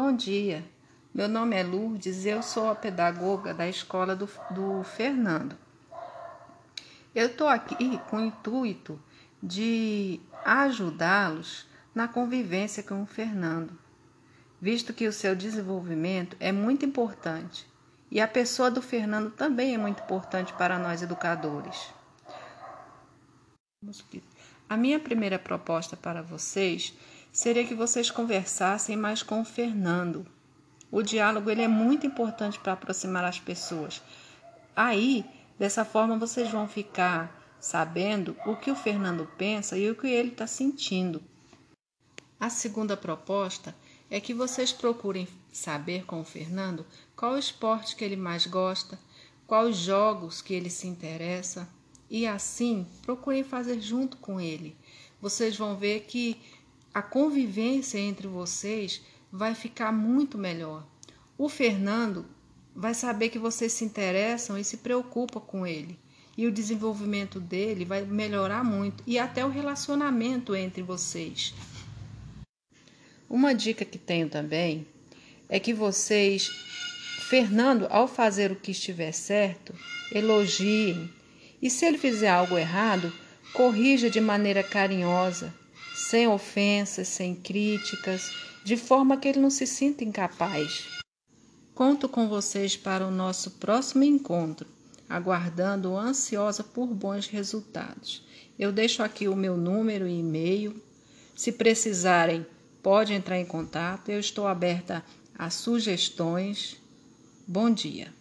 Bom dia, meu nome é Lourdes eu sou a pedagoga da escola do, do Fernando. Eu estou aqui com o intuito de ajudá-los na convivência com o Fernando, visto que o seu desenvolvimento é muito importante e a pessoa do Fernando também é muito importante para nós educadores. A minha primeira proposta para vocês seria que vocês conversassem mais com o Fernando. O diálogo ele é muito importante para aproximar as pessoas. Aí, dessa forma, vocês vão ficar sabendo o que o Fernando pensa e o que ele está sentindo. A segunda proposta é que vocês procurem saber com o Fernando qual esporte que ele mais gosta, quais jogos que ele se interessa e assim procurem fazer junto com ele. Vocês vão ver que a convivência entre vocês vai ficar muito melhor. O Fernando vai saber que vocês se interessam e se preocupam com ele. E o desenvolvimento dele vai melhorar muito e até o relacionamento entre vocês. Uma dica que tenho também é que vocês, Fernando, ao fazer o que estiver certo, elogiem. E se ele fizer algo errado, corrija de maneira carinhosa, sem ofensas, sem críticas, de forma que ele não se sinta incapaz. Conto com vocês para o nosso próximo encontro, aguardando ansiosa por bons resultados. Eu deixo aqui o meu número e e-mail. Se precisarem, pode entrar em contato. Eu estou aberta a sugestões. Bom dia.